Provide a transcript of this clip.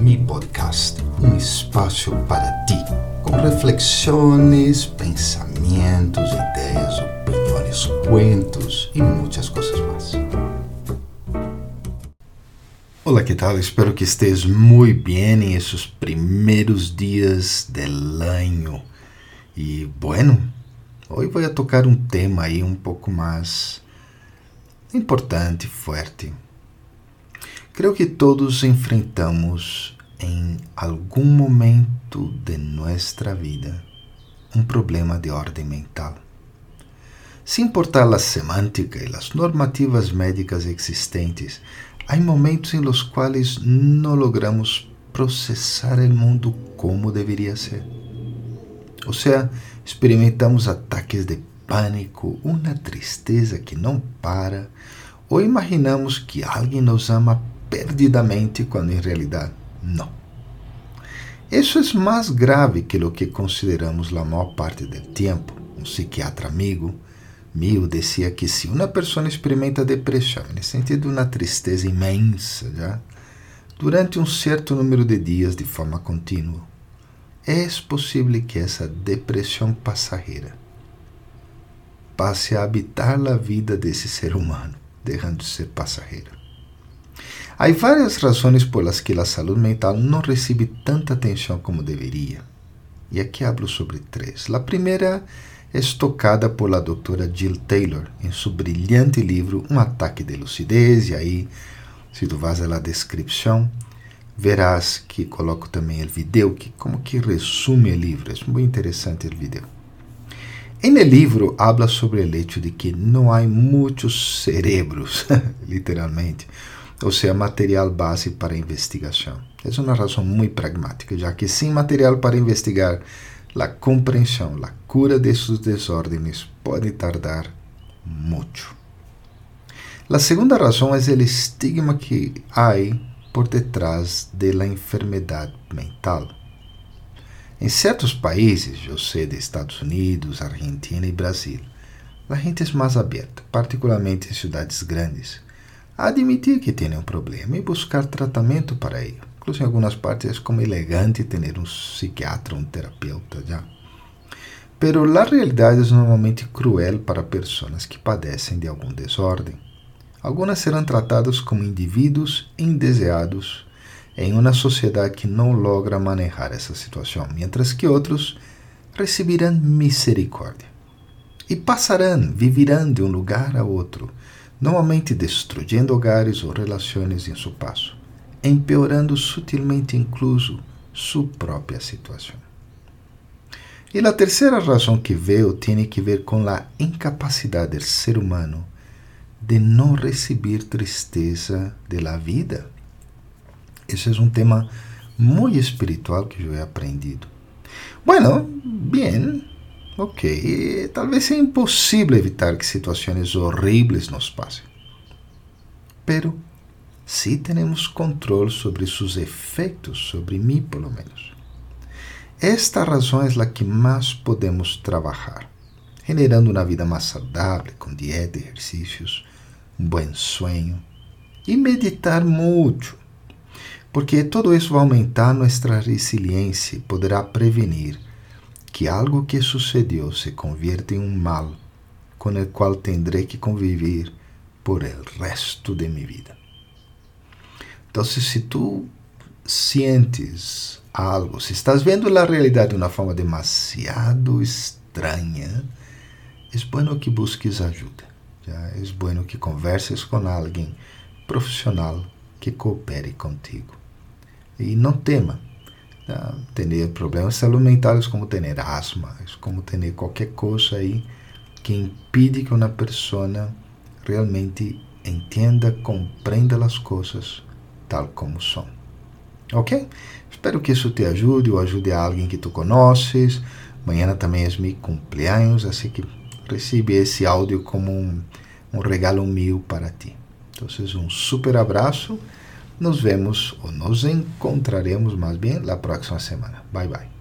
Mi Podcast, um espaço para ti, com reflexões, pensamentos, ideias, opiniões, cuentos e muitas coisas mais. Olá, que tal? Espero que estés muito bem em esses primeiros dias del año. E, bueno, hoje vou tocar um tema aí um pouco mais importante, forte Creo que todos enfrentamos em algum momento de nossa vida um problema de ordem mental. Sem importar a semântica e as normativas médicas existentes, há momentos em los quais não logramos processar o mundo como deveria ser. Ou seja, experimentamos ataques de pânico, uma tristeza que não para, ou imaginamos que alguém nos ama perdidamente quando em realidade não. Isso é mais grave que o que consideramos a maior parte do tempo. Um psiquiatra amigo meu dizia que se uma pessoa experimenta depressão, no sentido de uma tristeza imensa, já, durante um certo número de dias de forma contínua, é possível que essa depressão passageira passe a habitar a vida desse ser humano, deixando de ser passageira. Há várias razões por las que a saúde mental não recebe tanta atenção como deveria. E aqui hablo sobre três. A primeira é tocada por la doutora Jill Taylor em seu brilhante livro Um Ataque de Lucidez. E aí, se tu vas la descrição, verás que coloco também o vídeo que como que resume o livro. É muito interessante o vídeo. Em el livro habla sobre o hecho de que não há muitos cerebros, literalmente, ou seja, material base para investigação. É uma razão muito pragmática, já que sem material para investigar, a compreensão, a cura desses desordens pode tardar muito. A segunda razão é o estigma que há por detrás de enfermidade mental. Em certos países, eu sei de Estados Unidos, Argentina e Brasil, a gente é mais aberta, particularmente em cidades grandes admitir que tem um problema e buscar tratamento para ele. Incluso em algumas partes é como elegante ter um psiquiatra, um terapeuta já. Pero a realidade é normalmente cruel para pessoas que padecem de algum desordem. Algumas serão tratadas como indivíduos indeseados em uma sociedade que não logra manejar essa situação, mientras que outros receberão misericórdia e passarão, viverão de um lugar a outro normalmente destruindo hogares ou relações em seu passo, empeorando sutilmente incluso sua própria situação. E a terceira razão que veio tem que ver com a incapacidade do ser humano de não receber tristeza da vida. Esse é um tema muito espiritual que eu he aprendido. Bueno, Ok, talvez seja impossível evitar que situações horríveis nos passem. Pero sí temos controle sobre seus efeitos sobre mim, pelo menos. Esta razão é a que mais podemos trabalhar, generando uma vida mais saudável, com dieta, exercícios, um bom sonho e meditar muito, porque todo isso vai aumentar nossa resiliência e poderá prevenir que algo que sucedió se convierte en un mal con el cual tendré que convivir por el resto de mi vida. Entonces, si tú sientes algo, si estás viendo la realidad de una forma demasiado extraña, es bueno que busques ayuda. ¿ya? Es bueno que converses con alguien profesional que coopere contigo. E não tema, ter problemas saúde mentais como ter asma, como ter qualquer coisa aí que impede que uma pessoa realmente entenda, compreenda as coisas tal como são. Ok? Espero que isso te ajude ou ajude a alguém que tu conheces. Amanhã também é meu cumpleaños, assim que recebe esse áudio como um, um regalo meu para ti. Então, um super abraço nos vemos ou nos encontraremos mais bem la próxima semana. Bye bye.